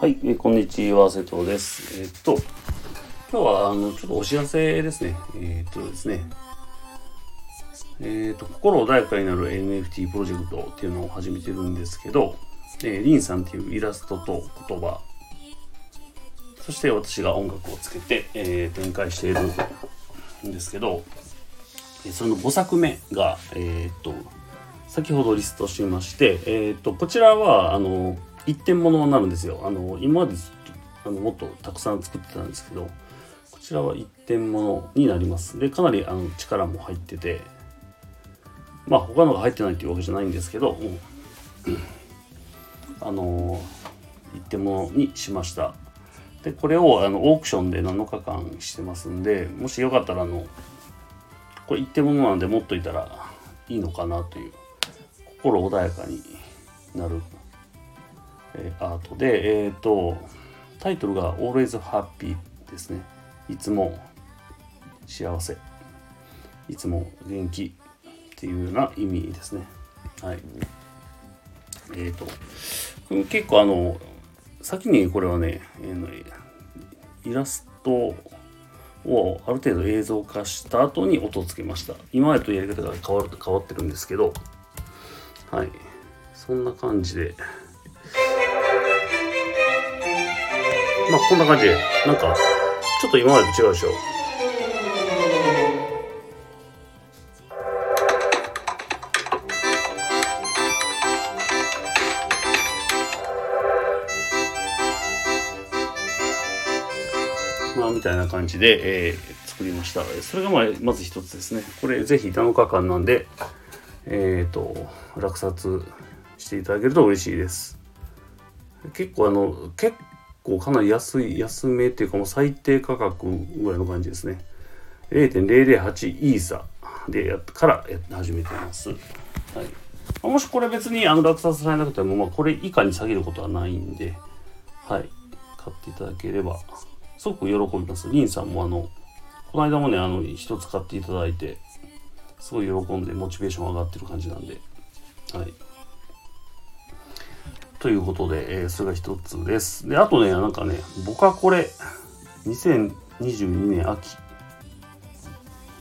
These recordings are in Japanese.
はい、えーこんにちは、瀬戸です。えーっと、今日は、あの、ちょっとお知らせですね。えーっとですね、えっと、心穏やかになる NFT プロジェクトっていうのを始めてるんですけど、えーリンさんっていうイラストと言葉、そして私が音楽をつけて、え展開しているんですけど、その5作目が、えっと、先ほどリストしまして、えー、とこちらはあの一点物になるんですよ。あの今まであのもっとたくさん作ってたんですけどこちらは一点物になります。でかなりあの力も入っててまあ他のが入ってないっていうわけじゃないんですけど、あの一点物にしました。でこれをあのオークションで7日間してますんでもしよかったらあのこれ一点物なんで持っといたらいいのかなという心穏やかになる、えアートで、えー、とタイトルが「Always Happy」ですね。いつも幸せ。いつも元気っていうような意味ですね。はい。えっ、と結構あの先にこれはね、えーイラストをある程度映像化した後に音をつけました。今までとやり方が変わる変わってるんですけどはい。そんな感じでまあこんな感じ。でなんかちょっと今までと違うでしょ。まあみたいな感じで、えー作りました。それがまあまず一つですね。これぜひ7日間なんでえっ、と落札していただけると嬉しいです。結構あの結構かなり安い安めっていうかもう最低価格ぐらいの感じですね。0.008イーサでやっからやって始めてます、はい、もしこれ別にあの落札されなくても、まあ、これ以下に下げることはないんではい。買っていただければすごく喜びます。リンさんもあのこの間もねあの一つ買っていただいてすごい喜んでモチベーション上がってる感じなんではい。ということで、えーそれが一つです。であとねなんかね僕はこれ2022年秋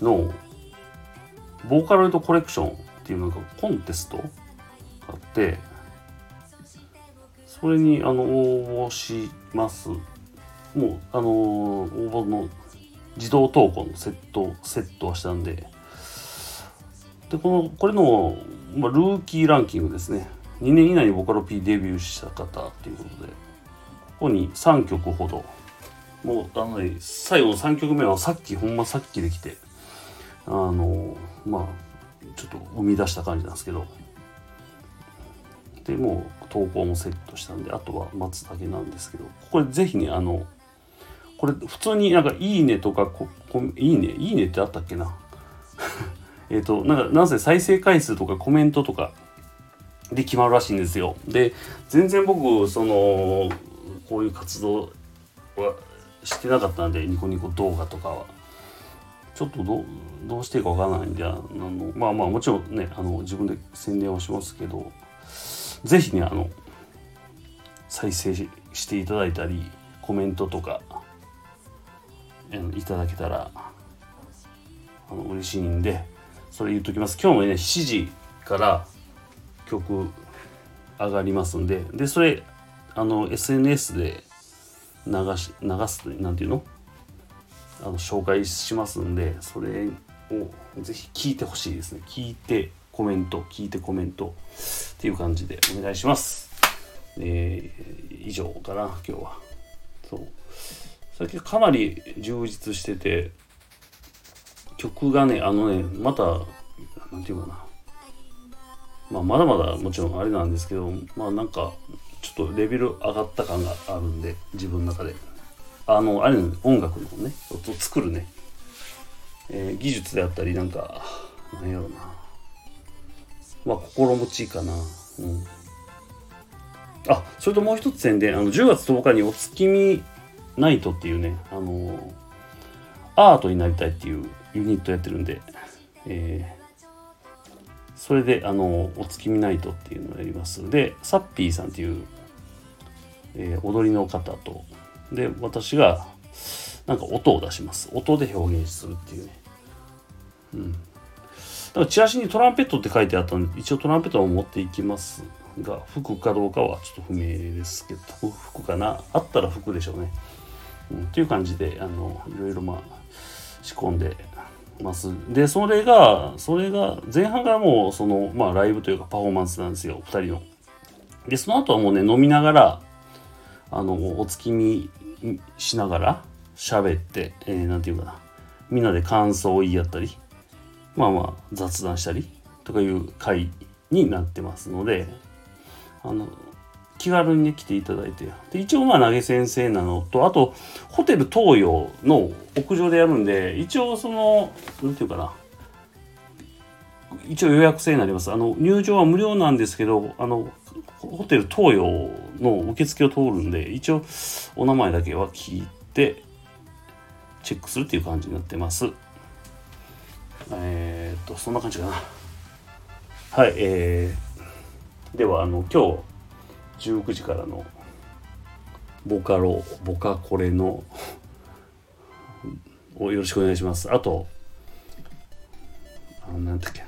のボーカロイドコレクションっていうなんかコンテストがあってそれにあの応募します。もうあの応募の自動投稿のセットセットはしたんで。でこのこれの、まあ、ルーキーランキングですね。2年以内にボカロ P デビューした方っていうことでここに3曲ほどもうあの最後の3曲目はさっきほんまさっきできてあのまあちょっと生み出した感じなんですけどでもう投稿もセットしたんであとは待つだけなんですけどこれぜひねあのこれ普通になんか「いいね」とかここ「いいね」「いいね」ってあったっけな？えっとなんかなぜ再生回数とかコメントとかで決まるらしいんですよ。で全然僕そのこういう活動はしてなかったんでニコニコ動画とかは。ちょっとどうどうしていいかわからないんであのまあまあもちろんねあの自分で宣伝はしますけどぜひねあの再生していただいたりコメントとかいただけたらあの嬉しいんでそれ言っときます。今日もね7時から曲上がりますんででそれあの SNS で流し流すなんていうの？あの紹介しますんでそれをぜひ聞いてほしいですね。聞いてコメント聞いてコメントっていう感じでお願いします。えー以上かな今日は。そう。最近かなり充実してて曲がねあのねまたなんていうかな。まあまだまだもちろんあれなんですけどまあなんかちょっとレベル上がった感があるんで自分の中で。あのあれね音楽のね音作るね、えー技術であったりなんかなんやろな。まあ心持ちいいかな。うん。あそれともう一つ宣伝。あの10月10日にお月見ナイトっていうねあのアートになりたいっていうユニットやってるんで、えーそれであのお月見ナイトっていうのをやります。でサッピーさんっていう、えー、踊りの方とで私がなんか音を出します。音で表現するっていうね。うん。だからチラシにトランペットって書いてあったんで一応トランペットを持っていきますが服かどうかはちょっと不明ですけど 服かな？あったら服でしょうね、うん、っていう感じであのいろいろまあ仕込んでます。でそれがそれが前半がもうそのまあライブというかパフォーマンスなんですよ。2人の。でその後はもうね飲みながらあのお月見しながら喋って、えー、ていうかな。みんなで感想を言い合ったりまあまあ雑談したりとかいう回になってますのであの気軽にね来ていただいて。で一応まあ投げ先生なのとあとホテル東洋の屋上でやるんで一応その何て言うかな。一応予約制になります。あの入場は無料なんですけどあのホテル東洋の受付を通るんで一応お名前だけは聞いてチェックするっていう感じになってます。えー、っとそんな感じかな。はいえー、ではあの今日19時からのボカロボカコレの をよろしくお願いしますあとあのなんだっけ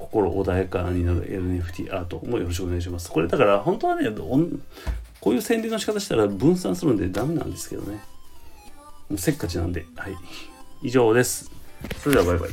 心穏やかになる NFT アートもよろしくお願いします。これだから本当はね、こういう宣伝の仕方したら分散するんでダメなんですけどね。もうせっかちなんで。はい。以上です。それではバイバイ。